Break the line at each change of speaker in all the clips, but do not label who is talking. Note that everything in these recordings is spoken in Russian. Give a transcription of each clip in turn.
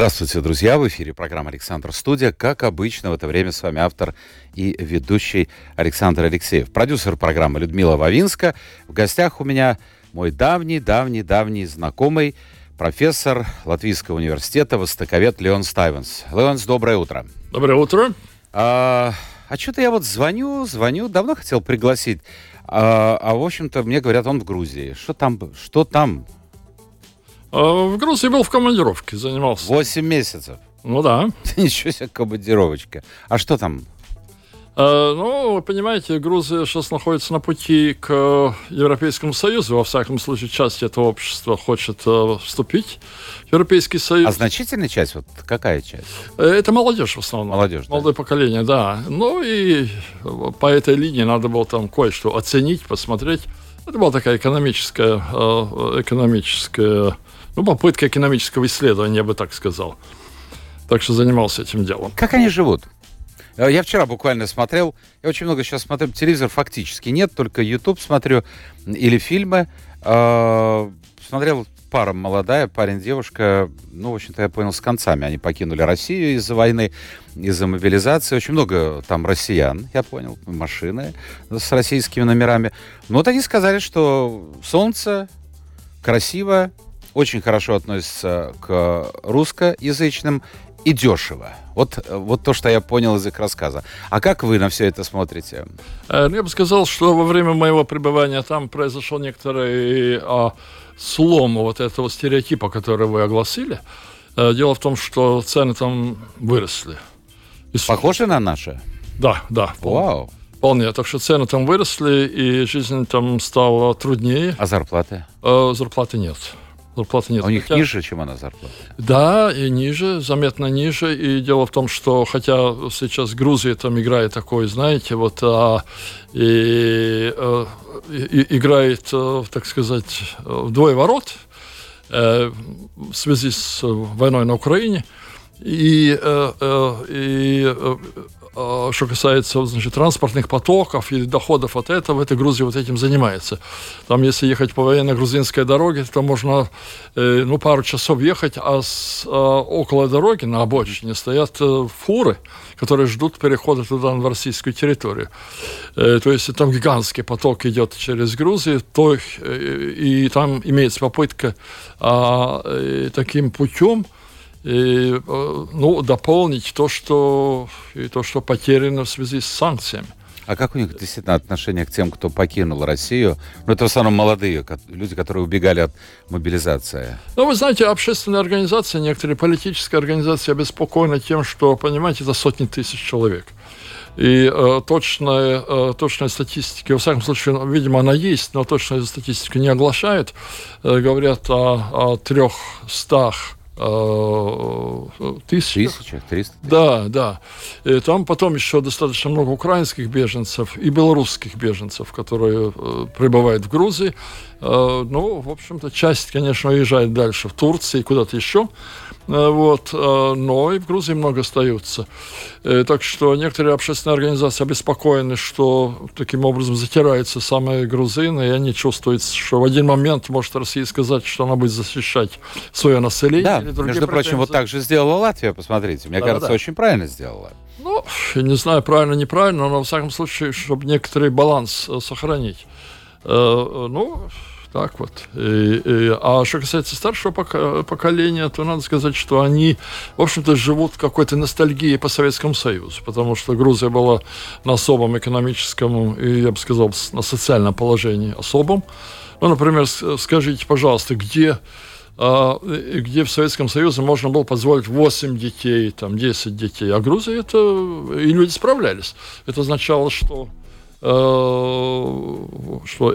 Здравствуйте, друзья! В эфире программа «Александр Студия». Как обычно, в это время с вами автор и ведущий Александр Алексеев. Продюсер программы Людмила Вавинска. В гостях у меня мой давний-давний-давний знакомый, профессор Латвийского университета, востоковед Леон Стайвенс. Леонс, доброе утро.
Доброе утро.
А, а что-то я вот звоню, звоню, давно хотел пригласить. А, а в общем-то, мне говорят, он в Грузии. Что там? Что там?
А, в Грузии был в командировке, занимался.
Восемь месяцев.
Ну да.
Ничего себе командировочка. А что там?
А, ну, вы понимаете, Грузия сейчас находится на пути к Европейскому Союзу. Во всяком случае, часть этого общества хочет э, вступить в Европейский Союз.
А значительная часть? Вот какая часть?
Э, это молодежь в основном.
Молодежь, да.
Молодое поколение, да. Ну и по этой линии надо было там кое-что оценить, посмотреть. Это была такая экономическая, э, экономическая ну, попытка экономического исследования, я бы так сказал. Так что занимался этим делом.
Как они живут? Э, я вчера буквально смотрел, я очень много сейчас смотрю, телевизор фактически нет, только YouTube смотрю или фильмы. Э, смотрел пара молодая, парень-девушка, ну, в общем-то, я понял, с концами. Они покинули Россию из-за войны, из-за мобилизации. Очень много там россиян, я понял, машины с российскими номерами. Но вот они сказали, что солнце, красиво, очень хорошо относятся к русскоязычным и дешево. Вот, вот то, что я понял из их рассказа. А как вы на все это смотрите?
Э, ну, я бы сказал, что во время моего пребывания там произошел некоторый а, слом вот этого стереотипа, который вы огласили. А, дело в том, что цены там выросли.
И Похожи на наши?
Да, да.
Вау.
Вполне. Так что цены там выросли, и жизнь там стала труднее.
А зарплаты?
А, зарплаты нет зарплаты нет.
А у них хотя... ниже, чем она зарплата?
Да, и ниже, заметно ниже. И дело в том, что хотя сейчас Грузия там играет такой, знаете, вот а, и, а, и, играет, а, так сказать, вдвое ворот а, в связи с войной на Украине. И, и а, что касается значит, транспортных потоков и доходов от этого, эта Грузия вот этим занимается. Там, если ехать по военно-грузинской дороге, то можно э, ну, пару часов ехать, а с, э, около дороги на обочине стоят э, фуры, которые ждут перехода туда, на российскую территорию. Э, то есть там гигантский поток идет через Грузию, то, э, и там имеется попытка э, таким путем и, э, ну, дополнить то, что, и то, что потеряно в связи с санкциями.
А как у них действительно отношение к тем, кто покинул Россию? Ну, это в основном молодые люди, которые убегали от мобилизации.
Ну, вы знаете, общественные организации, некоторые политические организации обеспокоены тем, что, понимаете, это сотни тысяч человек. И э, точная, э, точная статистика, во всяком случае, видимо, она есть, но точная статистика не оглашает. Э, говорят о, о трехстах
тысячах. Тысячах, триста
Да, да. И там потом еще достаточно много украинских беженцев и белорусских беженцев, которые э, прибывают в Грузии. Э, ну, в общем-то, часть, конечно, уезжает дальше в Турцию и куда-то еще. Э, вот, э, но и в Грузии много остаются. Э, так что некоторые общественные организации обеспокоены, что таким образом затираются самые грузины, и они чувствуют, что в один момент может Россия сказать, что она будет защищать свое население.
Да, между прочим, вот так же сделала Латвия, посмотрите. Мне да, кажется, да. очень правильно сделала.
Ну, я не знаю, правильно, неправильно, но, во всяком случае, чтобы некоторый баланс сохранить. Ну, так вот. И, и, а что касается старшего поколения, то надо сказать, что они, в общем-то, живут какой-то ностальгии по Советскому Союзу, потому что Грузия была на особом экономическом и, я бы сказал, на социальном положении особом. Ну, например, скажите, пожалуйста, где а, где в Советском Союзе можно было позволить 8 детей, там, 10 детей. А Грузия это... И люди справлялись. Это означало, что что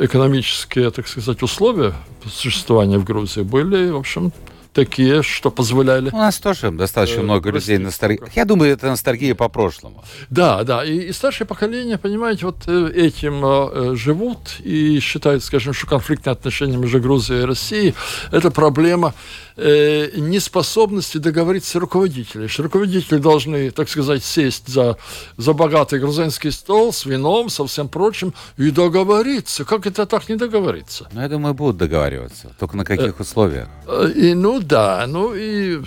экономические, так сказать, условия существования в Грузии были, в общем, такие, что позволяли.
У нас тоже достаточно э, много людей ностальгии. Я думаю, это ностальгия по прошлому.
Да, да. И, и старшее поколение, понимаете, вот э, этим э, живут и считают, скажем, что конфликтные отношения между Грузией и Россией – это проблема э, неспособности договориться руководителей. Что руководители должны, так сказать, сесть за, за богатый грузинский стол с вином, со всем прочим и договориться. Как это так не договориться?
Ну, я думаю, будут договариваться. Только на каких э, условиях?
И, ну, да. Ну, и,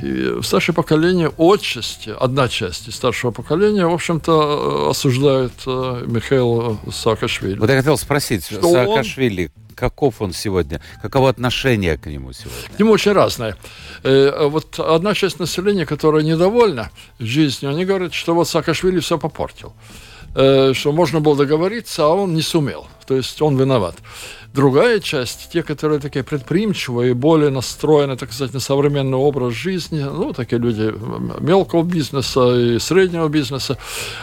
и старшее поколение отчасти, одна часть из старшего поколения, в общем-то, осуждает э, Михаила Саакашвили.
Вот я хотел спросить, что Саакашвили, он каков он сегодня? Каково отношение к нему сегодня?
К нему очень разное. Э, вот одна часть населения, которая недовольна жизнью, они говорят, что вот Саакашвили все попортил. Э, что можно было договориться, а он не сумел. То есть он виноват. Другая часть, те, которые такие предприимчивые, более настроены, так сказать, на современный образ жизни, ну, такие люди мелкого бизнеса и среднего бизнеса,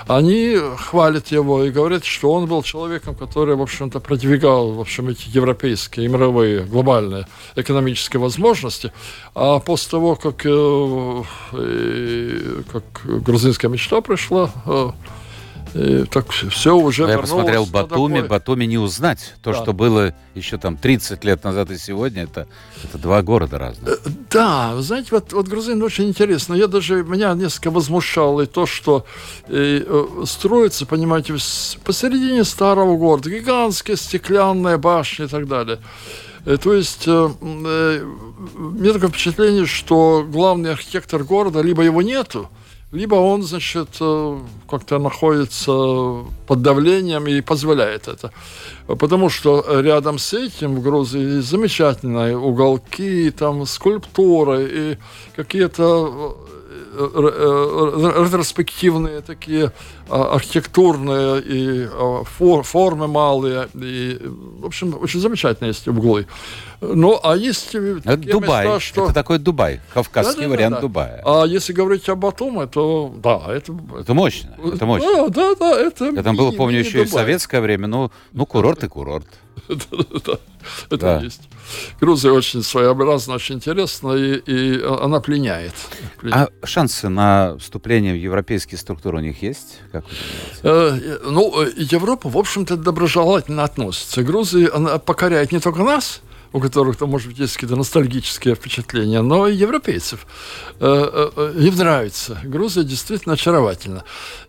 они хвалят его и говорят, что он был человеком, который, в общем-то, продвигал, в общем, эти европейские мировые глобальные экономические возможности, а после того, как, э, как грузинская мечта пришла, э, и так все уже
Я посмотрел Батуми, такой... Батуми не узнать. То, да. что было еще там 30 лет назад и сегодня, это, это два города разных. Э,
да, вы знаете, вот, вот грузин очень интересно. Я даже, меня несколько возмущало и то, что э, э, строится, понимаете, посередине старого города, гигантские стеклянные башни и так далее. Э, то есть э, э, мне такое впечатление, что главный архитектор города либо его нету, либо он, значит, э, как-то находится под давлением и позволяет это. Потому что рядом с этим в Грузии замечательные уголки, там скульптуры и какие-то ретроспективные такие а, архитектурные и а, формы малые. И, в общем, очень замечательные есть углы. Ну, а есть
это Дубай. Места, что... Это такой Дубай, кавказский да, да, вариант да. Дубая.
А если говорить об Батуме, то да, это...
Это мощно, это мощно.
Да, да, да. Это
Я там был, помню, еще Дубай. и в советское время, ну, ну курорт и курорт.
Это есть. Грузия очень своеобразна, очень интересна, и, она пленяет.
А шансы на вступление в европейские структуры у них есть? Как
э, ну, Европа, в общем-то, доброжелательно относится. Грузия она покоряет не только нас, у которых там, может быть, есть какие-то ностальгические впечатления, но и европейцев. Э, э, э, им нравится. Грузия действительно очаровательна.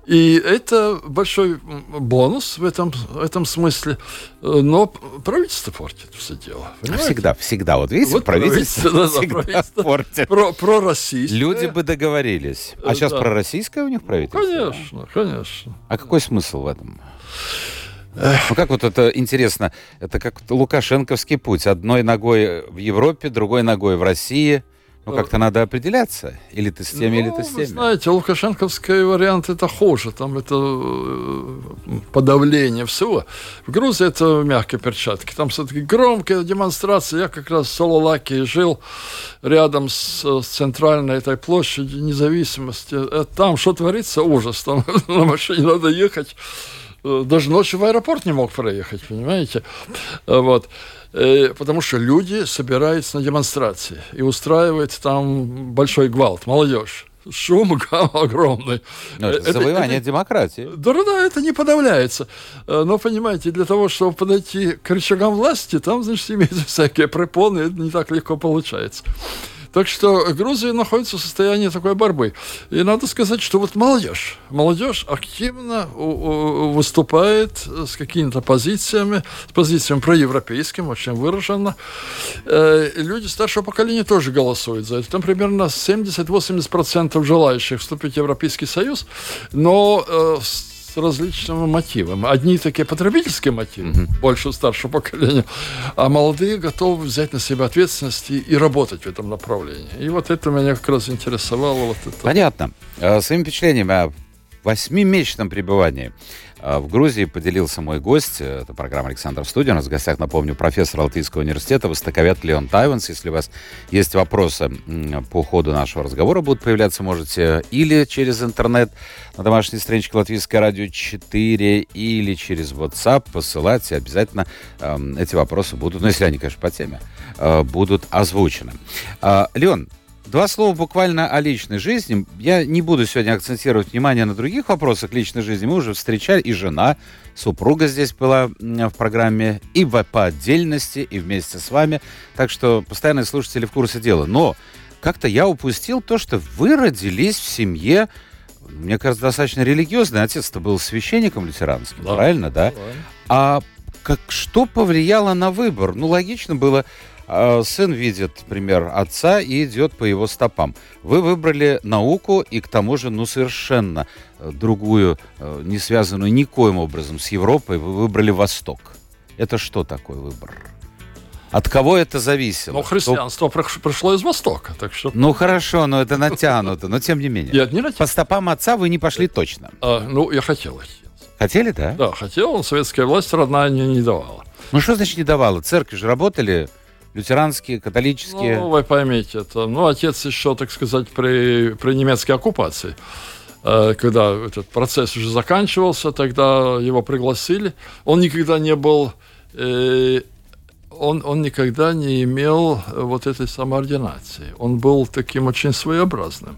И это большой бонус в этом, в этом смысле. Но правительство портит все дело.
Понимаете? Всегда, всегда. Вот видите, вот правительство, правительство всегда правительство портит.
Про, пророссийское.
Люди бы договорились. А сейчас да. пророссийское у них правительство?
Конечно, конечно.
А какой смысл в этом? Ну как вот это интересно, это как лукашенковский путь. Одной ногой в Европе, другой ногой в России. Ну, как-то надо определяться. Или ты с теми, ну, или ты с теми.
знаете, лукашенковский вариант это хуже. Там это э, подавление всего. В Грузии это мягкие перчатки. Там все-таки громкая демонстрация. Я как раз в Сололаке жил рядом с, с центральной этой площадью независимости. Э, там что творится? Ужас. Там на машине надо ехать Э, даже ночью в аэропорт не мог проехать, понимаете? Э, вот. Э, потому что люди собираются на демонстрации и устраивают там большой гвалт, молодежь шум огромный.
Но это, это завоевание это, демократии.
Да, да, это не подавляется. Но, понимаете, для того, чтобы подойти к рычагам власти, там, значит, имеются всякие препоны, это не так легко получается. Так что Грузия находится в состоянии такой борьбы. И надо сказать, что вот молодежь, молодежь активно выступает с какими-то позициями, с позициями проевропейским, очень выраженно. Э, люди старшего поколения тоже голосуют за это. Там примерно 70-80% желающих вступить в Европейский Союз, но э, с различными мотивами. Одни такие потребительские мотивы, угу. больше старшего поколения, а молодые готовы взять на себя ответственность и, и работать в этом направлении. И вот это меня как раз интересовало. Вот это.
Понятно. А, своими впечатлениями о восьмимесячном пребывании в Грузии поделился мой гость. Это программа «Александр в студии». У нас в гостях, напомню, профессор Алтайского университета, востоковед Леон Тайванс. Если у вас есть вопросы по ходу нашего разговора, будут появляться, можете или через интернет на домашней страничке Латвийское радио 4, или через WhatsApp посылать. И обязательно э, эти вопросы будут, ну, если они, конечно, по теме, э, будут озвучены. Э, Леон, Два слова буквально о личной жизни. Я не буду сегодня акцентировать внимание на других вопросах личной жизни. Мы уже встречали, и жена, супруга здесь была в программе, и по отдельности, и вместе с вами. Так что постоянные слушатели в курсе дела. Но как-то я упустил то, что вы родились в семье, мне кажется, достаточно религиозный. Отец-то был священником лютеранским, да. правильно, да? да? А как, что повлияло на выбор? Ну, логично было сын видит пример отца и идет по его стопам. Вы выбрали науку и к тому же, ну, совершенно э, другую, э, не связанную никоим образом с Европой, вы выбрали Восток. Это что такой выбор? От кого это зависело?
Ну, христианство Кто... пришло из Востока, так что...
Ну, хорошо, но это натянуто, но тем не менее.
Нет, не натянуто.
По стопам отца вы не пошли точно.
А, ну, я хотел идти.
Хотели, да?
Да, хотел, советская власть родная мне не давала.
Ну, что значит не давала? Церкви же работали лютеранские, католические?
Ну, вы поймите, это, ну, отец еще, так сказать, при, при немецкой оккупации, э, когда этот процесс уже заканчивался, тогда его пригласили. Он никогда не был, э, он, он никогда не имел вот этой самоординации. Он был таким очень своеобразным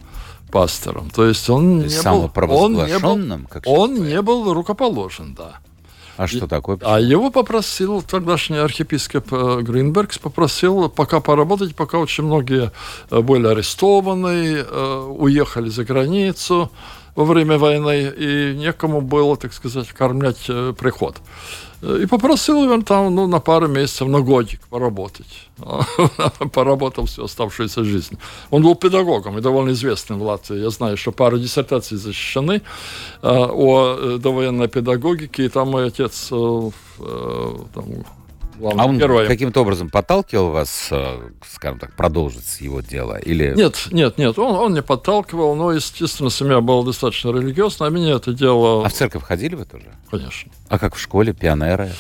пастором. То есть он То есть не был... Он не был, как он не был рукоположен, да.
А что такое?
А его попросил тогдашний архиепископ э, Гринбергс, попросил пока поработать, пока очень многие э, были арестованы, э, уехали за границу во время войны, и некому было, так сказать, кормлять приход. И попросил его там ну, на пару месяцев, на годик поработать. Поработал всю оставшуюся жизнь. Он был педагогом и довольно известным в Латвии. Я знаю, что пару диссертаций защищены э, о э, довоенной педагогике, и там мой отец э, там,
а он героем. каким-то образом подталкивал вас, э, скажем так, продолжить его дело? Или...
Нет, нет, нет, он, он не подталкивал, но, естественно, семья была достаточно религиозна, а меня это дело...
А в церковь ходили вы тоже?
Конечно.
А как в школе, пионеры?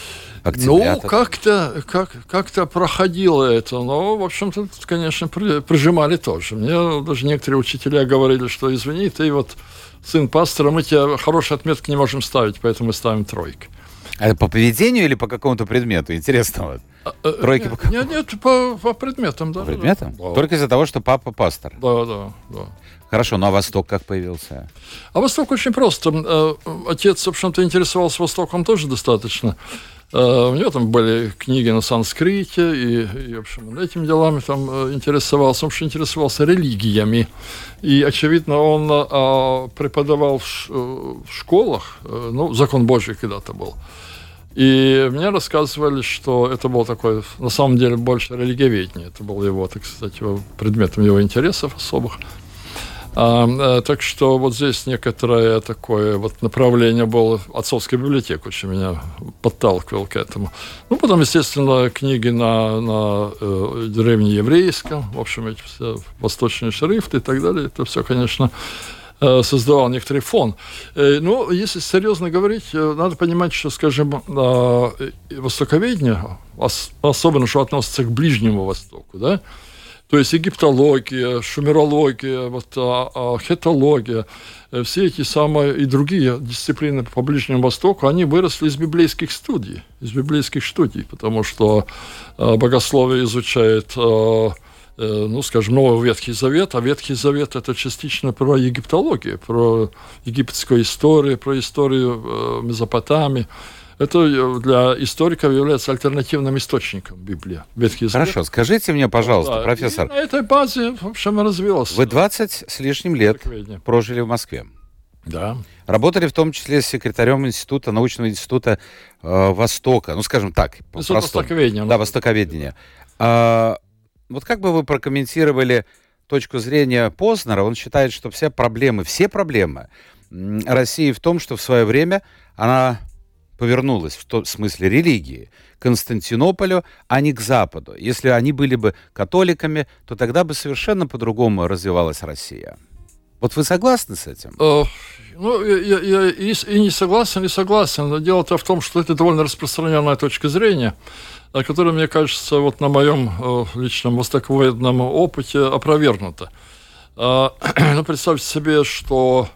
Ну, как-то как, как проходило это, но, в общем-то, конечно, при, прижимали тоже. Мне даже некоторые учителя говорили, что, извини, ты вот сын пастора, мы тебе хорошие отметки не можем ставить, поэтому мы ставим тройки.
А по поведению или по какому-то предмету? Интересно. Вот.
А, э, Тройки нет, по Нет, нет, по, по предметам, да.
По предметам? Да. Только из-за того, что папа пастор?
Да, да, да.
Хорошо, ну а Восток как появился?
А Восток очень просто. Э, отец, в общем-то, интересовался Востоком тоже достаточно. Э, у него там были книги на санскрите, и, и в общем, этими делами там интересовался. Он вообще интересовался религиями. И, очевидно, он а, преподавал в, в школах, ну, закон Божий когда-то был. И мне рассказывали, что это был такой, на самом деле, больше религиоведение. Это был его, так сказать, его, предметом его интересов особых. А, а, так что вот здесь некоторое такое вот направление было отцовская библиотека, очень меня подталкивал к этому. Ну, потом, естественно, книги на, на э, древнееврейском, в общем, эти все восточные шрифты и так далее. Это все, конечно, Э, создавал некоторый фон. Э, но если серьезно говорить, э, надо понимать, что, скажем, востоковедение, особенно что относится к Ближнему Востоку, да, то есть египтология, шумерология, вот, а, а, хетология, все эти самые и другие дисциплины по Ближнему Востоку, они выросли из библейских студий, из библейских студий, потому что богословие изучает Э, ну, скажем, Новый Ветхий Завет, а Ветхий Завет – это частично про египтологию, про египетскую историю, про историю э, Месопотамии. Это э, для историков является альтернативным источником Библии.
Ветхий Завет. Хорошо, скажите мне, пожалуйста, да, профессор.
на этой базе, в общем, развилось.
Вы 20 с лишним лет прожили в Москве.
Да.
Работали в том числе с секретарем института, научного института э, Востока, ну, скажем так,
Институт Востоковедения.
Да, Востоковедения. А, вот как бы вы прокомментировали точку зрения Познера? Он считает, что все проблемы, все проблемы России в том, что в свое время она повернулась в том смысле религии к Константинополю, а не к Западу. Если они были бы католиками, то тогда бы совершенно по-другому развивалась Россия. Вот вы согласны с этим?
Ну, я, я и, и не согласен, и согласен. Но дело-то в том, что это довольно распространенная точка зрения, которая, мне кажется, вот на моем э, личном востоковедном опыте опровергнута. А, ну, представьте себе, что...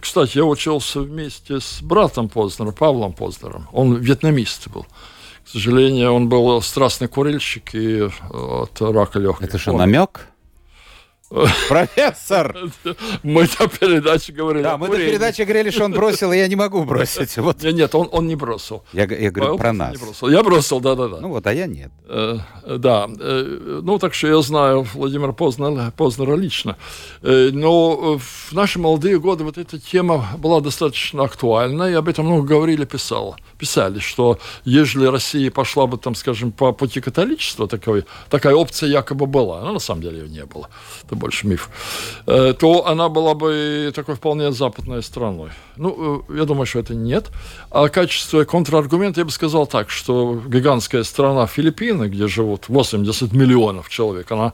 кстати, я учился вместе с братом Познера, Павлом Познером. Он вьетнамист был. К сожалению, он был страстный курильщик и от рака легких.
Это что, намек? Профессор!
Мы на передаче говорили.
Да, мы на передаче говорили, что он бросил, и я не могу бросить. Вот.
Нет, он, он не бросил.
Я, я говорю про нас.
Я бросил, да-да-да.
Ну вот, а я нет.
Э, да, э, ну так что я знаю Владимира Познера, Познера лично. Э, но в наши молодые годы вот эта тема была достаточно актуальна, и об этом много говорили, писал, писали, что если Россия пошла бы, там, скажем, по пути католичества, такой, такая опция якобы была, но на самом деле ее не было. Это больше миф, э, то она была бы такой вполне западной страной. Ну, э, я думаю, что это нет. А качество контраргумента я бы сказал так, что гигантская страна Филиппины, где живут 80 миллионов человек, она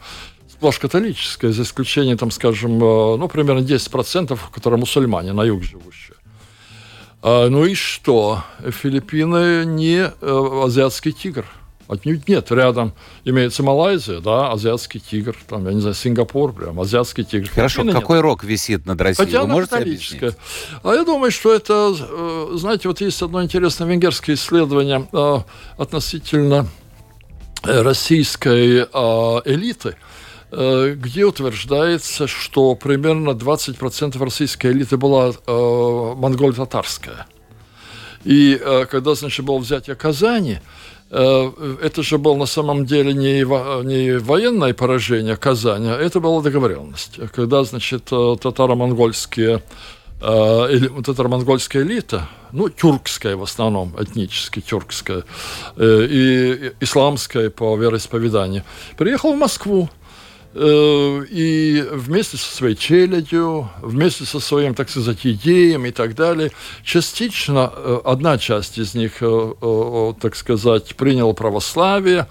сплошь католическая, за исключением, там, скажем, э, ну, примерно 10%, которые мусульмане на юг живущие. А, ну и что? Филиппины не азиатский тигр – Отнюдь нет. Рядом имеется Малайзия, да, азиатский тигр, там, я не знаю, Сингапур, прям, азиатский тигр.
Хорошо, Филиппины какой нет. рок висит над Россией?
Хотя
Вы можете
объяснить? А я думаю, что это, э, знаете, вот есть одно интересное венгерское исследование э, относительно э, российской элиты, где утверждается, что примерно 20% российской элиты была монголь-татарская. И когда, значит, было взятие Казани, это же было на самом деле не, не военное поражение Казани, а это была договоренность. Когда, значит, э, татаро-монгольские э, татаро-монгольская элита, ну, тюркская в основном, этнически тюркская, и исламская по вероисповеданию, приехала в Москву. Э, и вместе со своей челядью, вместе со своим, так сказать, идеями и так далее, частично э, одна часть из них, э, так сказать, приняла православие,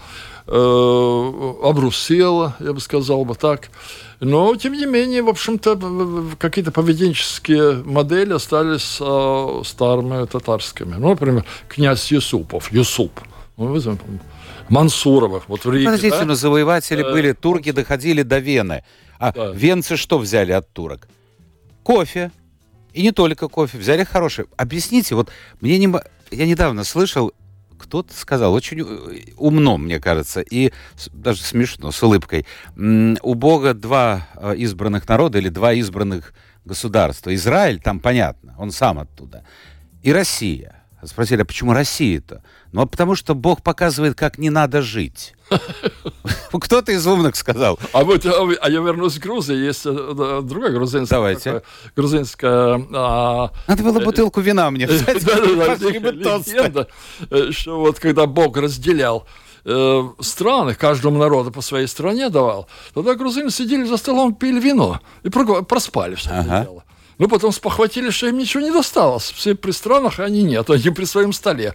обрусела, я бы сказал бы так. Но, тем не менее, в общем-то, какие-то поведенческие модели остались старыми татарскими. Ну, например, князь Юсупов, Юсуп. Ну, вы Мансуровых. Вот в Риге,
Подождите, да? но завоеватели э, были, турки доходили до Вены. А да. венцы что взяли от турок? Кофе. И не только кофе, взяли хорошее. Объясните, вот мне не... Я недавно слышал, кто-то сказал, очень э, умно, мне кажется, и даже смешно, с улыбкой. У Бога два э, избранных народа или два избранных государства. Израиль, там понятно, он сам оттуда. И Россия. Спросили, а почему Россия-то? Ну, а потому что Бог показывает, как не надо жить. Кто-то из умных сказал.
А вот, а, а я вернусь к Грузии. Есть э, другая грузинская.
Давайте.
Грузинская... А,
надо было бутылку вина мне.
Э, что вот когда Бог разделял э, страны, каждому народу по своей стране давал, тогда грузины сидели за столом, пили вино и проспали все это дело. Ну, потом спохватили, что им ничего не досталось. Все при странах, а они нет, они при своем столе.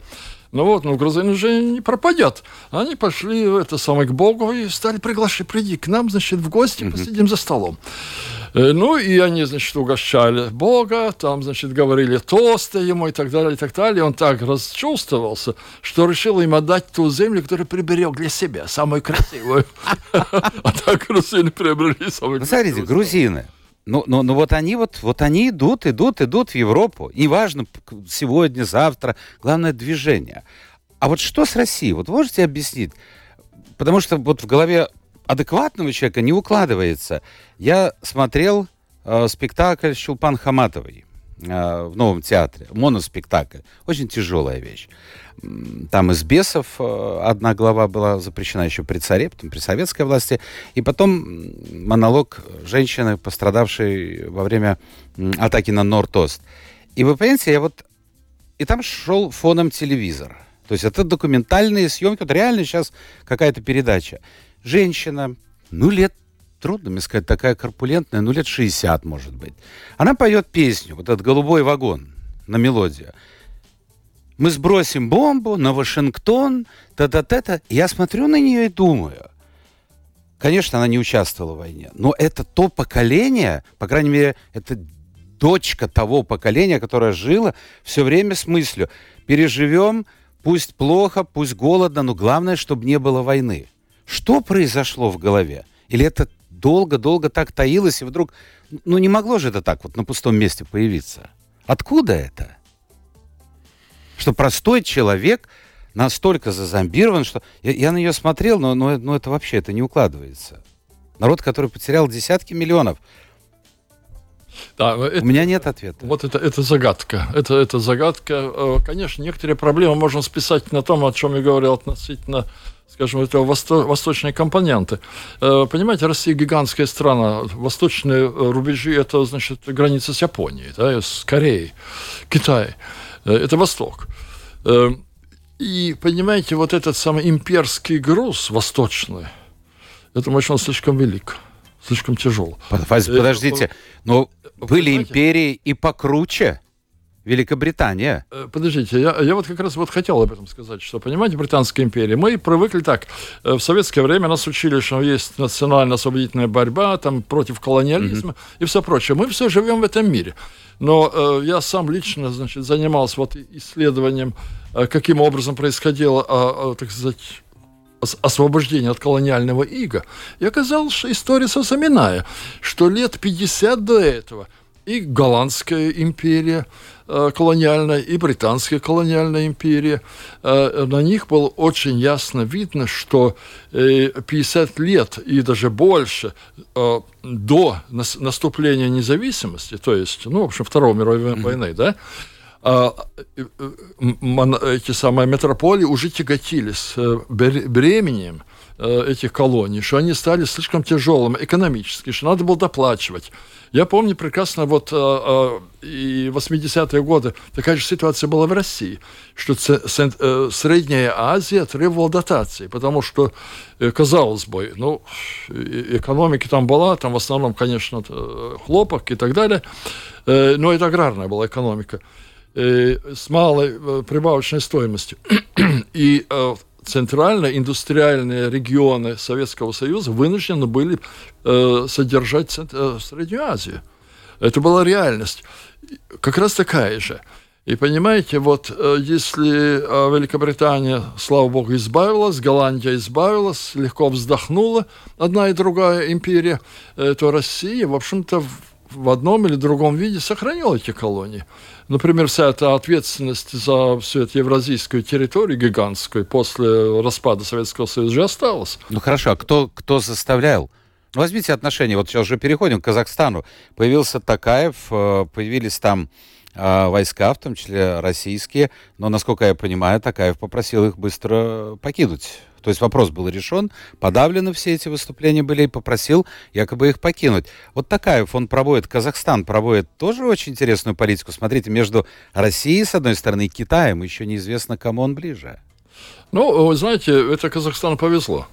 Ну вот, ну, грузин уже не пропадет. Они пошли это самое, к Богу и стали приглашать, приди к нам, значит, в гости, посидим за столом. Э, ну, и они, значит, угощали Бога, там, значит, говорили тосты ему и так далее, и так далее. Он так расчувствовался, что решил им отдать ту землю, которую приберег для себя, самую красивую. А так грузины приобрели самую
красивую. Смотрите, грузины, ну, ну, ну вот они вот, вот они идут, идут, идут в Европу. Неважно, сегодня, завтра. Главное движение. А вот что с Россией? Вот можете объяснить? Потому что вот в голове адекватного человека не укладывается. Я смотрел э, спектакль Щулпан Хаматовой в Новом театре, моноспектакль. Очень тяжелая вещь. Там из бесов э, одна глава была запрещена еще при царе, потом при советской власти. И потом монолог женщины, пострадавшей во время атаки на Норд-Ост. И вы понимаете, я вот... И там шел фоном телевизор. То есть это документальные съемки. Вот реально сейчас какая-то передача. Женщина, ну, лет трудно мне сказать, такая корпулентная, ну, лет 60, может быть. Она поет песню, вот этот «Голубой вагон» на мелодию мы сбросим бомбу на Вашингтон, та-та-та-та. Я смотрю на нее и думаю, конечно, она не участвовала в войне, но это то поколение, по крайней мере, это дочка того поколения, которое жило все время с мыслью, переживем, пусть плохо, пусть голодно, но главное, чтобы не было войны. Что произошло в голове? Или это долго-долго так таилось, и вдруг... Ну, не могло же это так вот на пустом месте появиться. Откуда это? Что простой человек настолько зазомбирован, что... Я, я на нее смотрел, но, но, но это вообще это не укладывается. Народ, который потерял десятки миллионов. Да, это, У меня нет ответа.
Вот это, это загадка. Это, это загадка. Э, конечно, некоторые проблемы можно списать на том, о чем я говорил относительно скажем, это восто восточные компоненты. Э, понимаете, Россия гигантская страна. Восточные рубежи – это, значит, граница с Японией, да, с Кореей, Китай. Э, это Восток. И, понимаете, вот этот самый имперский груз восточный – это он слишком велик, слишком тяжел.
Подождите, но были империи и покруче. Великобритания.
Э, подождите, я, я вот как раз вот хотел об этом сказать, что, понимаете, Британская империя, мы привыкли так, э, в советское время нас учили, что есть национально-освободительная борьба, там, против колониализма mm-hmm. и все прочее. Мы все живем в этом мире. Но э, я сам лично, значит, занимался вот исследованием, э, каким образом происходило, э, э, так сказать, освобождения от колониального ига, и оказалось, что история совсем иная, что лет 50 до этого и Голландская империя э, колониальная, и Британская колониальная империя, э, на них было очень ясно видно, что э, 50 лет и даже больше э, до наступления независимости, то есть, ну, в общем, Второй мировой войны, mm-hmm. да, эти самые метрополии уже тяготились э, бременем этих колоний, что они стали слишком тяжелыми экономически, что надо было доплачивать. Я помню прекрасно, вот и 80-е годы такая же ситуация была в России, что Средняя Азия требовала дотации, потому что, казалось бы, ну, экономики там была, там в основном, конечно, хлопок и так далее, но это аграрная была экономика. Э, с малой э, прибавочной стоимостью. И э, центральные индустриальные регионы Советского Союза вынуждены были содержать Среднюю Азию. Это была реальность. Как раз такая же. И понимаете, вот если Великобритания, слава богу, избавилась, Голландия избавилась, легко вздохнула одна и другая империя, то Россия, в общем-то, в одном или другом виде сохранила эти колонии. Например, вся эта ответственность за всю эту евразийскую территорию гигантскую после распада Советского Союза же осталась.
Ну хорошо, а кто, кто заставлял? Ну, возьмите отношения, вот сейчас уже переходим к Казахстану. Появился Такаев, э, появились там э, войска, в том числе российские, но, насколько я понимаю, Такаев попросил их быстро покинуть то есть вопрос был решен, подавлены все эти выступления были, и попросил якобы их покинуть. Вот Такаев, он проводит, Казахстан проводит тоже очень интересную политику. Смотрите, между Россией, с одной стороны, и Китаем, еще неизвестно, кому он ближе.
Ну, вы знаете, это Казахстану повезло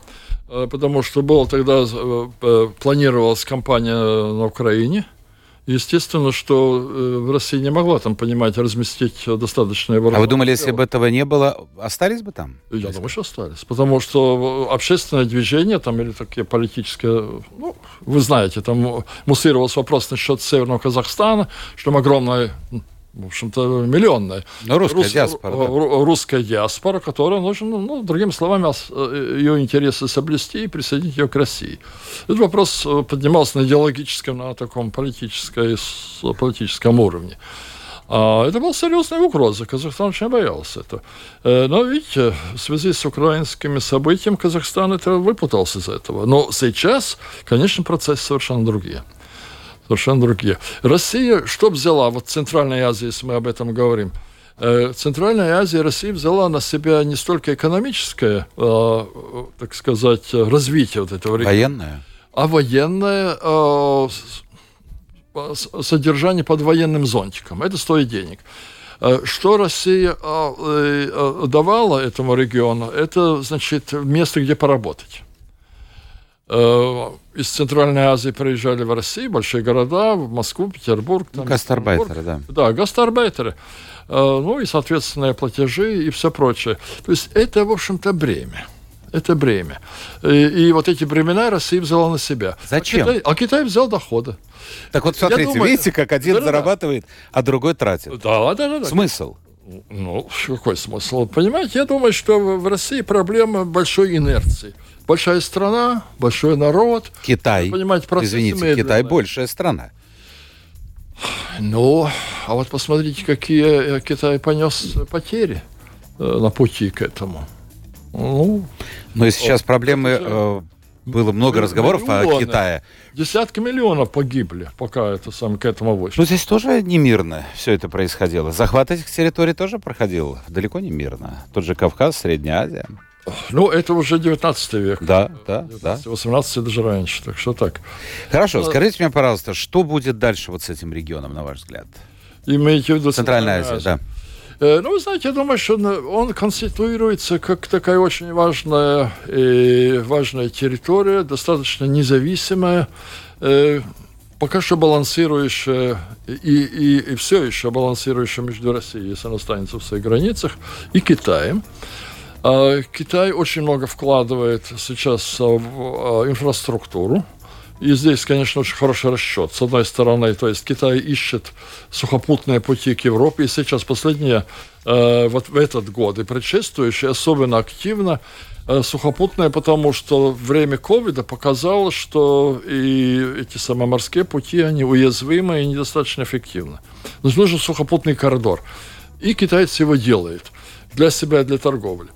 э, потому что была тогда э, э, планировалась кампания на Украине, Естественно, что в России не могла там, понимать, разместить достаточное
вооружение. А вы думали, если бы этого не было, остались бы там?
Я думаю, что остались. Потому что общественное движение там, или такие политические, ну, вы знаете, там муссировался вопрос насчет Северного Казахстана, что там огромное в общем-то, миллионная.
Но ну, русская Рус, диаспора. Да.
Русская диаспора, которая нужно, ну, другими словами, э, ее интересы соблюсти и присоединить ее к России. Этот вопрос э, поднимался на идеологическом, на таком политическом, политическом уровне. А это была серьезная угроза. Казахстан очень боялся этого. Э, но, видите, в связи с украинскими событиями Казахстан это выпутался из этого. Но сейчас, конечно, процессы совершенно другие совершенно другие. Россия что взяла, вот Центральная Азия, если мы об этом говорим, э, Центральная Азия, Россия взяла на себя не столько экономическое, э, так сказать, развитие вот этого
региона, военное,
а военное э, содержание под военным зонтиком. Это стоит денег. Что Россия давала этому региону? Это, значит, место, где поработать. Э, из Центральной Азии приезжали в Россию, большие города, в Москву, Петербург.
Там, гастарбайтеры, да.
Да, гастарбайтеры. Э, ну и, соответственно, платежи и все прочее. То есть это, в общем-то, бремя. Это бремя. И, и вот эти бремена Россия взяла на себя.
Зачем?
А Китай, а Китай взял доходы.
Так вот, смотрите,
думаю-
видите, как один
Да-да-да.
зарабатывает, а другой тратит.
Да, да, да. да.
Смысл?
Ну, какой смысл? Понимаете, я думаю, что в России проблема большой инерции. Большая страна, большой народ.
Китай,
Понимаете,
извините,
медленные.
Китай большая страна.
Ну, а вот посмотрите, какие э, Китай понес потери э, на пути к этому. Ну,
Но и сейчас проблемы...
это же
э, было много
миллионы.
разговоров о Китае.
десятки миллионов погибли, пока это сам к этому вышло.
Ну, здесь тоже не мирно все это происходило. Захват этих территорий тоже проходил далеко не мирно. Тот же Кавказ, Средняя Азия.
Ну, это уже 19 век.
Да, да, да.
18 даже раньше, так что так.
Хорошо, скажите мне, пожалуйста, что будет дальше вот с этим регионом, на ваш взгляд?
Имеете в виду
Центральная Азия, да.
Э, Ну, вы знаете, я думаю, что он конституируется как такая очень важная, э, важная территория, достаточно независимая, э, пока что балансирующая и, и, и все еще балансирующая между Россией, если она останется в своих границах, и Китаем. А Китай очень много вкладывает сейчас а, в а, инфраструктуру. И здесь, конечно, очень хороший расчет. С одной стороны, то есть Китай ищет сухопутные пути к Европе. И сейчас последние, э, вот в этот год и предшествующие, особенно активно сухопутные, потому что время ковида показало, что и эти самые морские пути, они уязвимы и недостаточно эффективны. Есть нужен сухопутный коридор. И китайцы его делают для себя, для торговли.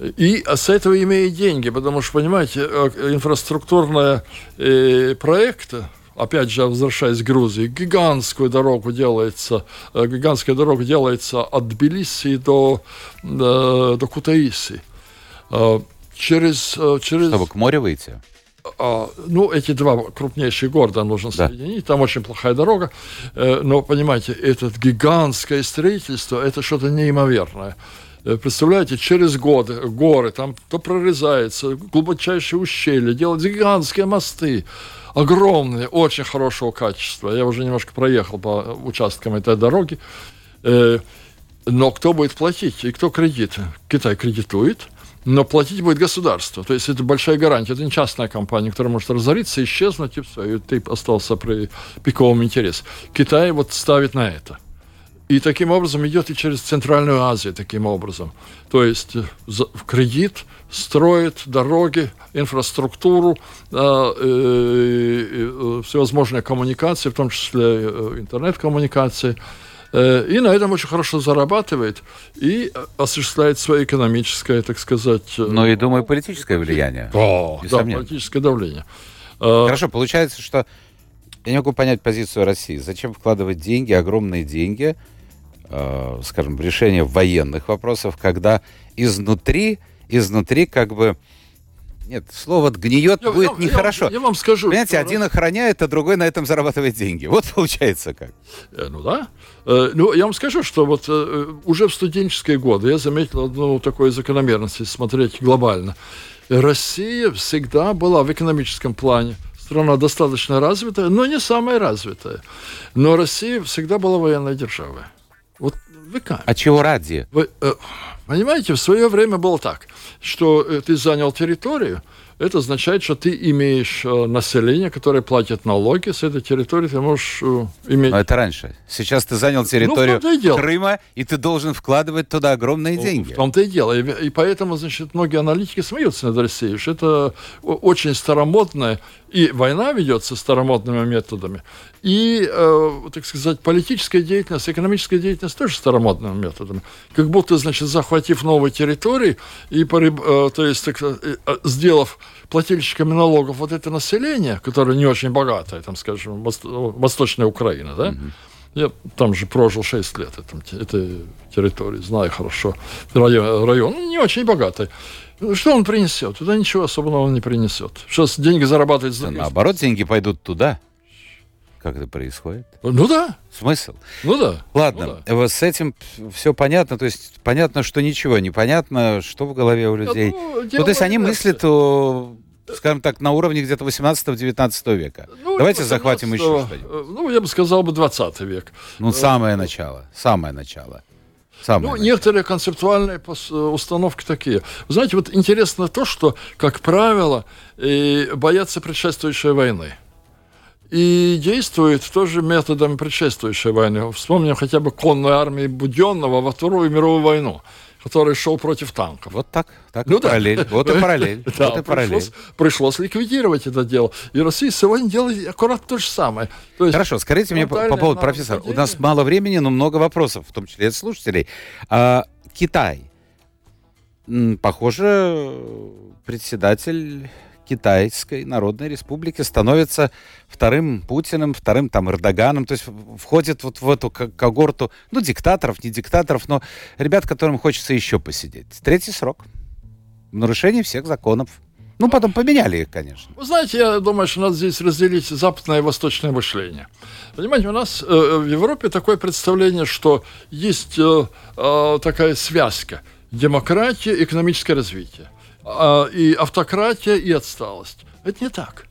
И с этого имеют деньги, потому что, понимаете, э, инфраструктурные э, проекты, опять же, возвращаясь к Грузии, гигантскую дорогу делается, э, гигантская дорога делается от Тбилиси до, до, до Кутаиси. Через, через
Чтобы к морю выйти?
а, ну, эти два крупнейшие города нужно
Да.
соединить. Там очень плохая дорога. Но, понимаете, это гигантское строительство, это что-то неимоверное. Э, Представляете, через годы, горы, там то прорезается, глубочайшие ущелья, делать гигантские мосты, огромные, очень хорошего качества. Я уже немножко проехал по участкам этой дороги. Э, Но кто будет платить и кто кредит? Китай кредитует, но платить будет государство. То есть это большая гарантия. Это не частная компания, которая может разориться, исчезнуть, и все. И ты остался при пиковом интересе. Китай вот ставит на это. И таким образом идет и через Центральную Азию, таким образом. То есть э, в кредит строит дороги, инфраструктуру, э, э, всевозможные коммуникации, в том числе интернет-коммуникации. И на этом очень хорошо зарабатывает и осуществляет свое экономическое, так сказать...
Ну и, думаю, политическое влияние.
да, да,
несомненно.
политическое давление.
Хорошо, получается, что я не могу понять позицию России. Зачем вкладывать деньги, огромные деньги, э, скажем, решение военных вопросов, когда изнутри, изнутри как бы... Нет, слово гниет
я-
будет
я-
нехорошо.
Я, я вам скажу.
Понимаете, один охраняет, а другой на этом зарабатывает деньги. Вот получается как.
Э, Ну да. Э, Ну, я вам скажу, что вот э, уже в студенческие годы я заметил одну такую закономерность, если смотреть глобально. Россия всегда была в экономическом плане страна достаточно развитая, но не самая развитая. Но Россия всегда была военной державой. Вот веками.
А чего ради?
Вы, э, понимаете, в свое время было так, что э, ты занял территорию, это означает, что ты имеешь э, население, которое платит налоги, с этой территории ты можешь э, иметь...
Но это раньше. Сейчас ты занял территорию
Ну, и.
Крыма, и ты должен вкладывать туда огромные
Ну,
деньги.
В том-то и дело. И, и поэтому, значит, многие аналитики смеются над Россией, что это очень старомодное, и война ведется старомодными методами, и, э, так сказать, политическая деятельность, экономическая деятельность тоже старомодными методами. Как будто, значит, захватив новые территории и, э, то есть, так э, э, сделав плательщиками налогов вот это население, которое не очень богатое, там, скажем, вос- Восточная Украина, да, я там же прожил 6 лет этом, этой территории, знаю хорошо. Район, район ну, не очень богатый. Что он принесет? Туда ничего особенного он не принесет. Сейчас деньги зарабатывать за...
Наоборот, деньги пойдут туда. Как это происходит?
Ну да,
Смысл?
ну да.
Ладно,
Ну
вот с этим все понятно. То есть понятно, что ничего не понятно, что в голове у людей.
Ну,
Ну, то есть они мыслят, о, скажем так, на уровне где-то 18-19 века.
Ну,
Давайте
18,
захватим еще
э,
что-нибудь.
Ну, я бы сказал бы 20 век.
Ну, самое начало. Самое начало. Самое
Ну,
начало.
некоторые концептуальные пос- установки такие. Знаете, вот интересно то, что, как правило, э, боятся предшествующей войны. И действует тоже методами предшествующей войны. Вспомним хотя бы конную армию Буденного во Вторую мировую войну, который шел против танков.
Вот так, так
Ну
и
да.
параллель. Вот и параллель.
Да,
вот и параллель.
пришлось, пришлось ликвидировать это дело. И Россия сегодня делает аккурат то же самое. То есть
Хорошо, скажите мне по, поводу, профессор, у нас мало времени, но много вопросов, в том числе от слушателей. А, Китай. Похоже, председатель Китайской Народной Республики становится вторым Путиным, вторым там Эрдоганом, то есть входит вот в эту ко- когорту, ну, диктаторов, не диктаторов, но ребят, которым хочется еще посидеть. Третий срок. В нарушении всех законов. Ну, потом поменяли их, конечно.
Знаете, я думаю, что надо здесь разделить западное и восточное мышление. Понимаете, у нас э, в Европе такое представление, что есть э, э, такая связка демократия, экономическое развитие, а, и автократия и отсталость. Это не так.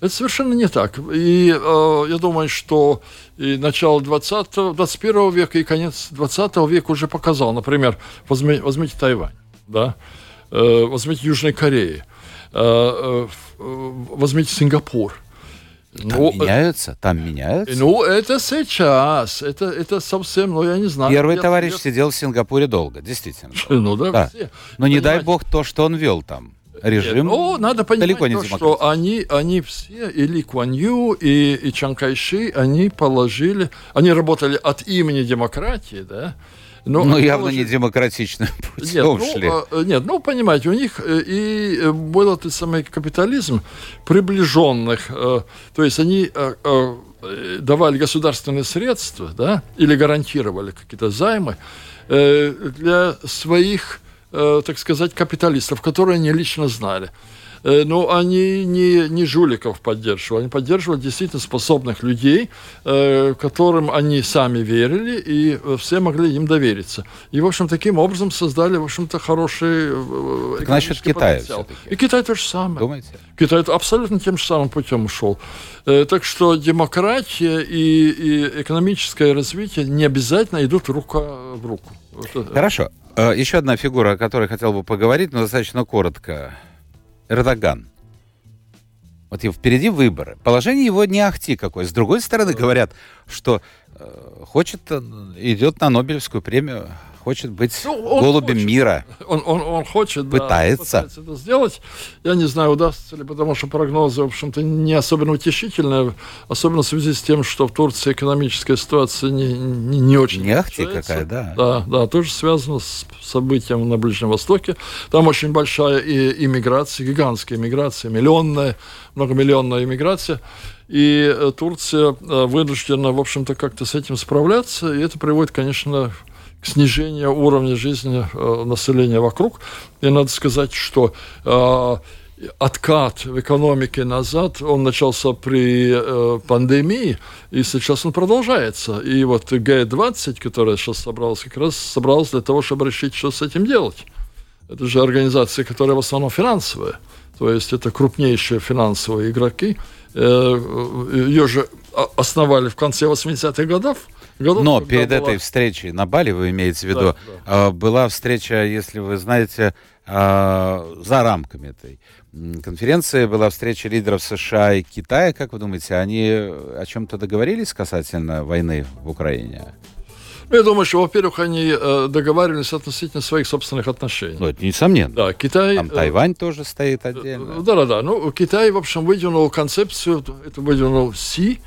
Это совершенно не так. И э, я думаю, что и начало 20 21 века, и конец 20 века уже показал. Например, возьми- возьмите Тайвань, да? Э, возьмите Южную Корею, э, э, э, возьмите Сингапур.
Там
Ну, э,
меняются, там меняются.
ну, это сейчас. Это, это совсем, ну, я не знаю.
Первый товарищ
лет-
сидел в Сингапуре долго, действительно.
Ну, да,
Да.
все.
Но не дай бог то, что он вел там. Режим
Ну, надо понимать,
далеко не
то, что они, они все, и Ли Куан Ю, и, и Чан Кайши, они положили, они работали от имени демократии, да, но
Ну,
они
явно
положили-
не демократичным
Нет,
путем
ну,
шли.
э, нет, ну, понимаете, у них э, и э, был этот самый капитализм приближенных, то есть они давали государственные средства, да, или гарантировали какие-то займы для своих, так сказать, капиталистов, которые они лично знали. Э, Но они не, не жуликов поддерживали, они поддерживали действительно способных людей, э, которым они сами верили, и э, все могли им довериться. И, в общем, таким образом создали, в общем-то, хороший
Так насчет Китая.
И Китай то же самое.
Думаете?
Китай абсолютно тем же самым путем ушел. Так что демократия и, и экономическое развитие не обязательно идут рука в руку.
Хорошо. Еще одна фигура, о которой хотел бы поговорить, но достаточно коротко. Эрдоган. Вот и впереди выборы. Положение его не ахти какое. С другой стороны, говорят, что э, хочет, э, идет на Нобелевскую премию, хочет быть
Ну,
голубем
хочет.
мира.
Он, он, он хочет, да,
Пытается.
он пытается это сделать. Я не знаю, удастся ли, потому что прогнозы, в общем-то, не особенно утешительные, особенно в связи с тем, что в Турции экономическая ситуация не, не, не очень
Не ахти какая, да.
Да, да, тоже связано с событием на Ближнем Востоке. Там очень большая и, иммиграция, гигантская иммиграция, миллионная, многомиллионная иммиграция. И э, Турция э, вынуждена, в общем-то, как-то с этим справляться. И это приводит, конечно, к снижению уровня жизни э, населения вокруг. И надо сказать, что э, откат в экономике назад, он начался при э, пандемии, и сейчас он продолжается. И вот Г-20, которая сейчас собралась, как раз собралась для того, чтобы решить, что с этим делать. Это же организация, которая в основном финансовая. То есть это крупнейшие финансовые игроки. Э, Ее же основали в конце 80-х годов.
Но перед
была-
этой встречей на Бали, вы имеете в виду,
Да,
э, была встреча, если вы знаете, э, за рамками этой конференции, была встреча лидеров США и Китая. Как вы думаете, они о чем-то договорились касательно войны в Украине?
Ну, Я думаю, что, во-первых, они э, договаривались относительно своих собственных отношений.
Ну, это несомненно.
Да, Китай...
Там
э,
Тайвань тоже стоит отдельно.
Да, да, да. Ну, Китай, в общем, выдвинул концепцию, это выдвинул Си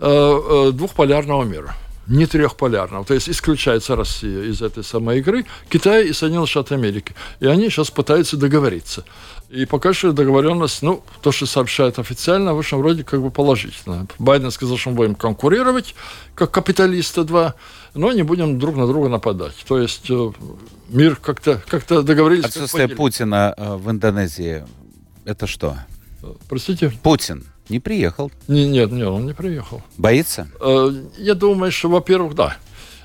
э, э, двухполярного мира. Не трехполярного. То есть исключается Россия из этой самой игры, Китай и Соединенные Штаты Америки. И они сейчас пытаются договориться. И пока что договоренность, ну, то, что сообщают официально, в общем, вроде как бы положительно. Байден сказал, что мы будем конкурировать, как капиталисты два, но не будем друг на друга нападать. То есть э, мир как-то как договорились. как
Отсутствие
поделить.
Путина э, в Индонезии, это что?
Простите?
Путин не приехал.
Не, нет, нет, он не приехал.
Боится?
Э, Я думаю, что, во-первых, да.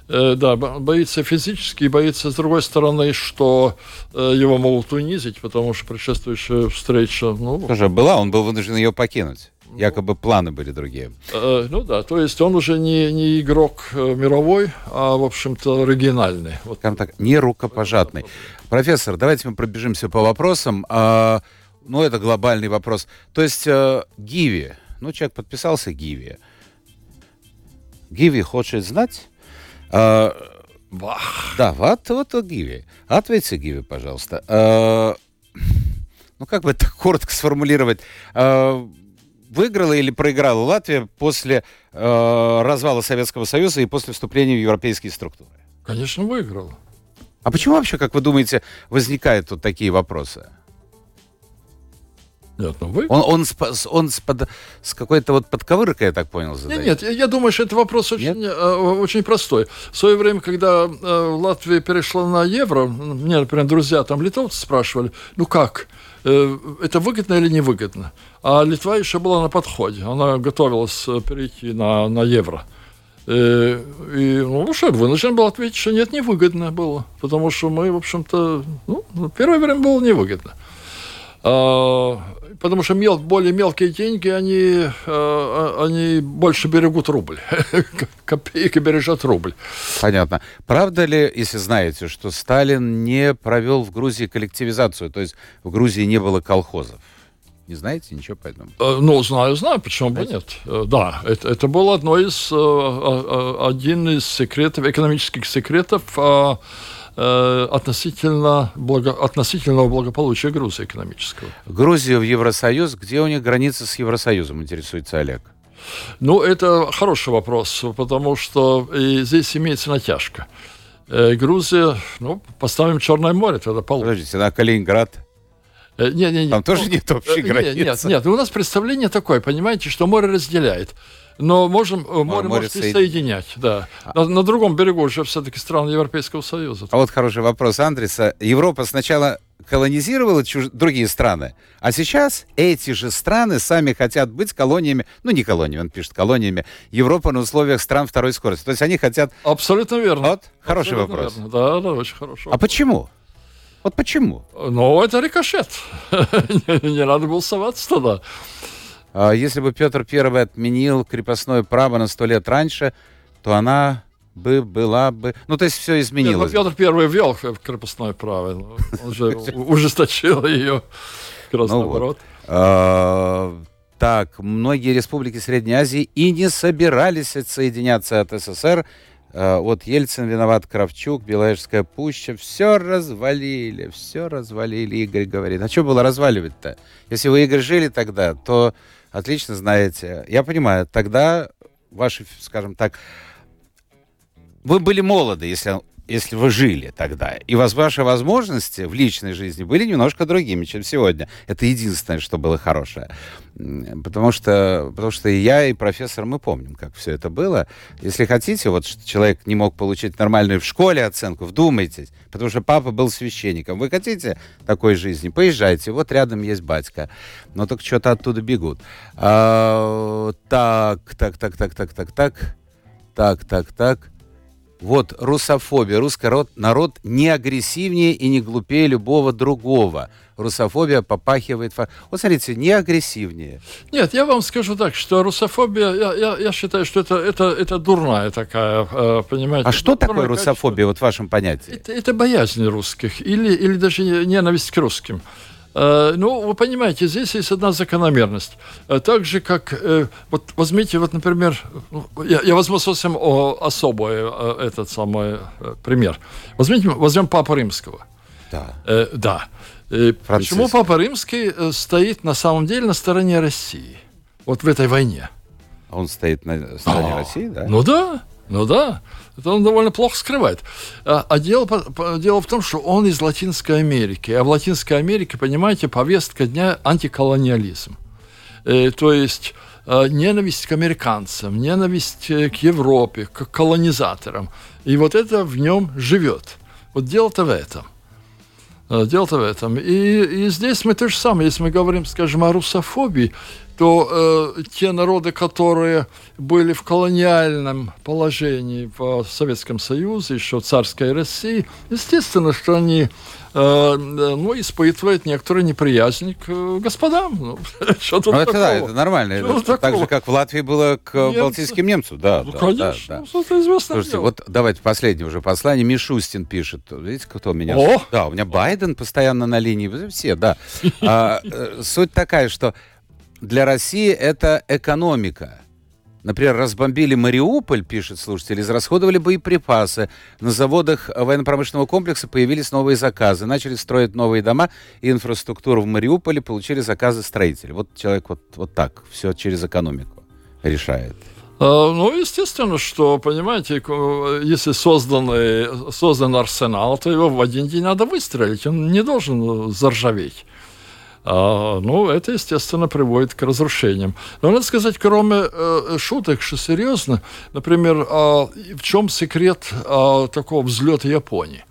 Э, Да, бо- боится физически, боится, с другой стороны, что э, его могут унизить, потому что предшествующая встреча, ну,
Тоже была, он был вынужден ее покинуть. якобы планы были другие.
Э, ну да, то есть он уже не, не игрок мировой, а, в общем-то, оригинальный.
Вот. Скажем так, не рукопожатный. Профессор, давайте мы пробежимся по вопросам. Ну, это глобальный вопрос. То есть э, Гиви, ну, человек подписался Гиви. Гиви хочет знать...
Бах.
Да, вот, вот Гиви. Ответьте, Гиви, пожалуйста. А, ну, как бы это коротко сформулировать, э, выиграла или проиграла Латвия после э, развала Советского Союза и после вступления в европейские структуры?
Конечно, выиграла.
А почему вообще, как вы думаете, возникают вот такие вопросы?
Нет, ну вы...
Он, он, с, он с, под, с какой-то вот подковыркой, я так понял, задает.
Нет, нет, я думаю, что это вопрос очень, э, очень простой. В свое время, когда э, Латвия перешла на евро, мне, например, друзья там литовцы спрашивали, ну как, э, это выгодно или невыгодно? А Литва еще была на подходе, она готовилась э, перейти на, на евро. И, э, и ну, что, вынужден был ответить, что нет, невыгодно было, потому что мы, в общем-то, ну, первое время было невыгодно. А, потому что мел, более мелкие деньги, они, э, они больше берегут рубль. Копейка бережет рубль.
Понятно. Правда ли, если знаете, что Сталин не провел в Грузии коллективизацию, то есть в Грузии не было колхозов? Не знаете ничего по этому?
Э, ну, знаю, знаю, почему бы нет. Э, да, это, это был одно из, один из секретов, экономических секретов Э, относительно благо, относительного благополучия Грузии экономического.
Грузия в Евросоюз. Где у них граница с Евросоюзом, интересуется Олег?
Ну, это хороший вопрос, потому что и здесь имеется натяжка. Э, Грузия, ну, поставим Черное море, тогда получится.
Подождите, на Калининград?
Э, нет, нет, нет.
Там тоже нет общей границы?
Нет, нет, нет. У нас представление такое, понимаете, что море разделяет но можем, э, море, море может соединять. соединять. Да. А на, на другом берегу уже все-таки страны Европейского Союза.
А вот хороший вопрос Андреса. Европа сначала колонизировала чуж... другие страны, а сейчас эти же страны сами хотят быть колониями, ну не колониями, он пишет колониями, Европы на условиях стран второй скорости. То есть они хотят...
Абсолютно верно.
Вот, хороший
Абсолютно
вопрос.
Верно. Да, да, очень хороший
А почему? Вот почему?
Ну, это рикошет. не надо было соваться тогда.
А если бы Петр I отменил крепостное право на сто лет раньше, то она бы была бы... Ну, то есть все изменилось.
Нет, ну, Петр I ввел крепостное право. Он же ужесточил ее. Как раз ну наоборот. Вот.
А, так, многие республики Средней Азии и не собирались отсоединяться от СССР. А, вот Ельцин виноват, Кравчук, Беловежская пуща. Все развалили, все развалили, Игорь говорит. А что было разваливать-то? Если вы, Игорь, жили тогда, то отлично знаете. Я понимаю, тогда ваши, скажем так, вы были молоды, если, если вы жили тогда. И вас, ваши возможности в личной жизни были немножко другими, чем сегодня. Это единственное, что было хорошее. Потому что, потому что и я, и профессор, мы помним, как все это было. Если хотите, вот человек не мог получить нормальную в школе оценку, вдумайтесь, потому что папа был священником. Вы хотите такой жизни? Поезжайте, вот рядом есть батька. Но только что-то оттуда бегут. А, так, так, так, так, так, так, так, так, так, так. Вот русофобия. Русский народ, не агрессивнее и не глупее любого другого. Русофобия попахивает... Вот смотрите, не агрессивнее.
Нет, я вам скажу так, что русофобия, я, я, я считаю, что это, это, это дурная такая, э, понимаете.
А что такое русофобия, вот в вашем понятии?
Это, это боязнь русских или, или даже ненависть к русским. Э, ну, вы понимаете, здесь есть одна закономерность. Э, так же, как, э, вот возьмите, вот, например, ну, я, я возьму совсем особый этот самый пример. Возьмите, возьмем Папу Римского.
Да.
Э, да. Почему Папа Римский стоит на самом деле на стороне России? Вот в этой войне.
Он стоит на стороне а, России, да?
Ну да, ну да. Это он довольно плохо скрывает. А, а дело, дело в том, что он из Латинской Америки. А в Латинской Америке, понимаете, повестка дня антиколониализм. Э, то есть э, ненависть к американцам, ненависть э, к Европе, к колонизаторам. И вот это в нем живет. Вот дело-то в этом. Дело-то в этом. И, и здесь мы то же самое. Если мы говорим, скажем, о русофобии, то э, те народы, которые были в колониальном положении в Советском Союзе, еще в царской России, естественно, что они Э, ну, испытывает некоторую неприязнь к э, господам. Ну,
что тут ну, это, да, это нормально. Это так же, как в Латвии было к Немцы. балтийским немцам. Да,
ну,
да,
конечно.
Да, да. Ну, известно Слушайте, дело. вот давайте последнее уже послание. Мишустин пишет. Видите, кто у меня? О! Да, у меня Байден постоянно на линии. Все, да. А, э, суть такая, что для России это экономика. Например, разбомбили Мариуполь, пишет слушатель, израсходовали боеприпасы. На заводах военно-промышленного комплекса появились новые заказы. Начали строить новые дома и инфраструктуру в Мариуполе, получили заказы строителей. Вот человек вот, вот так, все через экономику решает.
А, ну, естественно, что, понимаете, если созданный, создан арсенал, то его в один день надо выстрелить. Он не должен заржаветь. А, ну, это, естественно, приводит к разрушениям. Но надо сказать, кроме э, шуток, что серьезно, например, а, в чем секрет а, такого взлета Японии?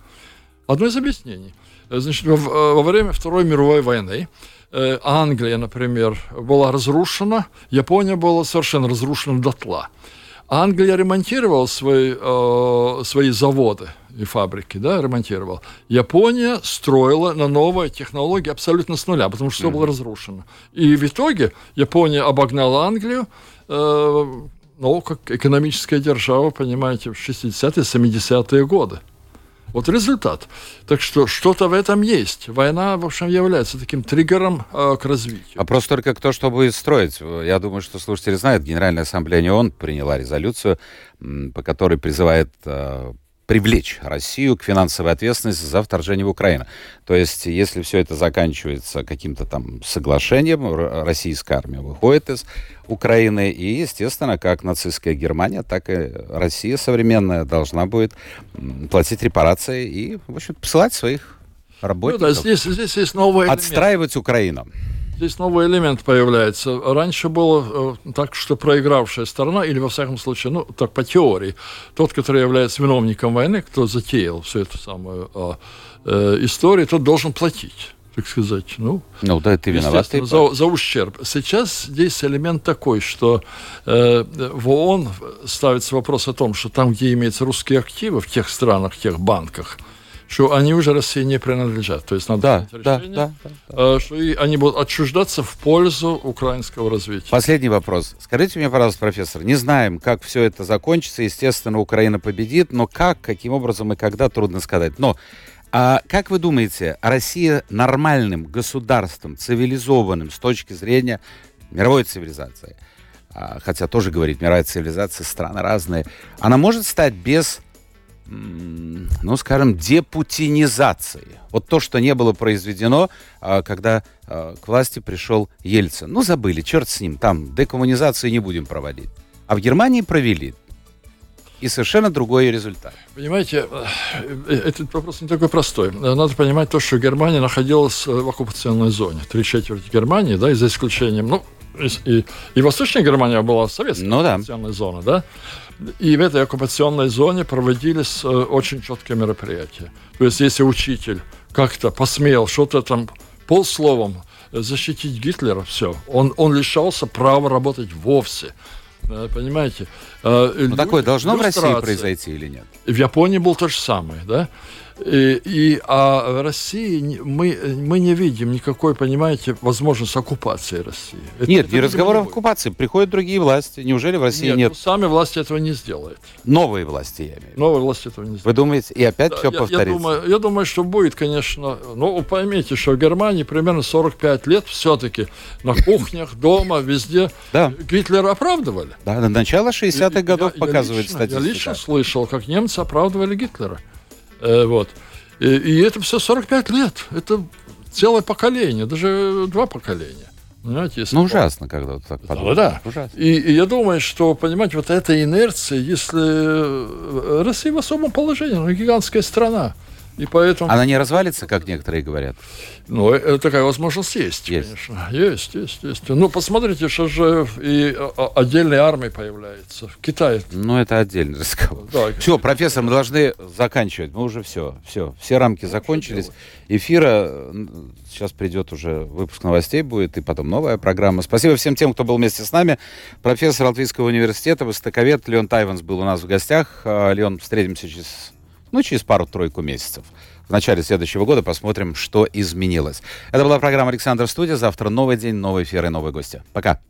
Одно из объяснений. Значит, во, во время Второй мировой войны э, Англия, например, была разрушена, Япония была совершенно разрушена дотла. Англия ремонтировала свои, э, свои заводы и фабрики, да, ремонтировал. Япония строила на новые технологии абсолютно с нуля, потому что mm-hmm. все было разрушено. И в итоге Япония обогнала Англию, э, ну, как экономическая держава, понимаете, в 60-е, 70-е годы. Вот результат. Так что что-то в этом есть. Война, в общем, является таким триггером э, к развитию.
Вопрос только кто что будет строить. Я думаю, что слушатели знают, Генеральная Ассамблея ООН приняла резолюцию, по которой призывает э, привлечь Россию к финансовой ответственности за вторжение в Украину. То есть, если все это заканчивается каким-то там соглашением, российская армия выходит из Украины, и, естественно, как нацистская Германия, так и Россия современная должна будет платить репарации и, в общем посылать своих работников. Ну, да,
здесь, здесь есть новый элемент.
Отстраивать Украину.
Здесь новый элемент появляется. Раньше было э, так, что проигравшая сторона, или во всяком случае, ну, так по теории, тот, который является виновником войны, кто затеял всю эту самую э, э, историю, тот должен платить так сказать. Ну,
ну да, ты виноват. Ты
за, за ущерб. Сейчас здесь элемент такой, что э, в ООН ставится вопрос о том, что там, где имеются русские активы, в тех странах, в тех банках, что они уже России не принадлежат. То есть надо да, решение, да, да, да. что и они будут отчуждаться в пользу украинского развития.
Последний вопрос. Скажите мне, пожалуйста, профессор, не знаем, как все это закончится. Естественно, Украина победит, но как, каким образом и когда, трудно сказать. Но а как вы думаете, Россия нормальным государством, цивилизованным с точки зрения мировой цивилизации, а, хотя тоже говорит, мировая цивилизация, страны разные, она может стать без ну, скажем, депутинизации. Вот то, что не было произведено, а, когда а, к власти пришел Ельцин. Ну, забыли, черт с ним, там декоммунизацию не будем проводить. А в Германии провели. И совершенно другой результат.
Понимаете, э, этот вопрос не такой простой. Надо понимать то, что Германия находилась в оккупационной зоне. Три четверти Германии, да, и за исключением, ну, и, и Восточная Германия была советская ну, да. оккупационная зона, да. И в этой оккупационной зоне проводились э, очень четкие мероприятия. То есть, если учитель как-то посмел что-то там полсловом защитить Гитлера, все, он, он лишался права работать вовсе. Э, понимаете?
Э, ну, такое должно в России произойти или нет?
В Японии был то же самое, да? И, и, а в России мы, мы не видим никакой, понимаете, возможности оккупации России.
Это, нет, это, не разговор о оккупации. Приходят другие власти. Неужели в России нет? нет? Ну,
сами власти этого не сделают.
Новые власти, я имею в виду.
Новые власти этого не сделают.
Вы думаете, и опять да, все я, повторится?
Я думаю, я думаю, что будет, конечно... Ну, поймите, что в Германии примерно 45 лет все-таки на кухнях, дома, везде да. Гитлера оправдывали.
Да, на начало 60-х годов я, показывает
я
лично, статистика.
Я лично слышал, как немцы оправдывали Гитлера. Э, вот. И, и это все 45 лет. Это целое поколение, даже два поколения.
Понимаете, если ну, ужасно, когда вот так
подумать. Да, да. Ужасно. И, и я думаю, что, понимаете, вот эта инерция, если Россия в особом положении, ну, гигантская страна, И поэтому...
Она не развалится, как некоторые говорят?
Ну, э, такая возможность есть,
Есть.
конечно. Есть, есть, есть. Ну, посмотрите, что же и а, отдельная армия появляется. В Китае.
Ну, это отдельный разговор.
Да,
Все, профессор, мы должны заканчивать. Мы уже все, все, все рамки закончились. Эфира, сейчас придет уже выпуск новостей будет, и потом новая программа. Спасибо всем тем, кто был вместе с нами. Профессор Латвийского университета, востоковед Леон Тайванс был у нас в гостях. А, Леон, встретимся через, ну, через пару-тройку месяцев. В начале следующего года посмотрим, что изменилось. Это была программа «Александр Студия». Завтра новый день, новый эфир и новые гости. Пока.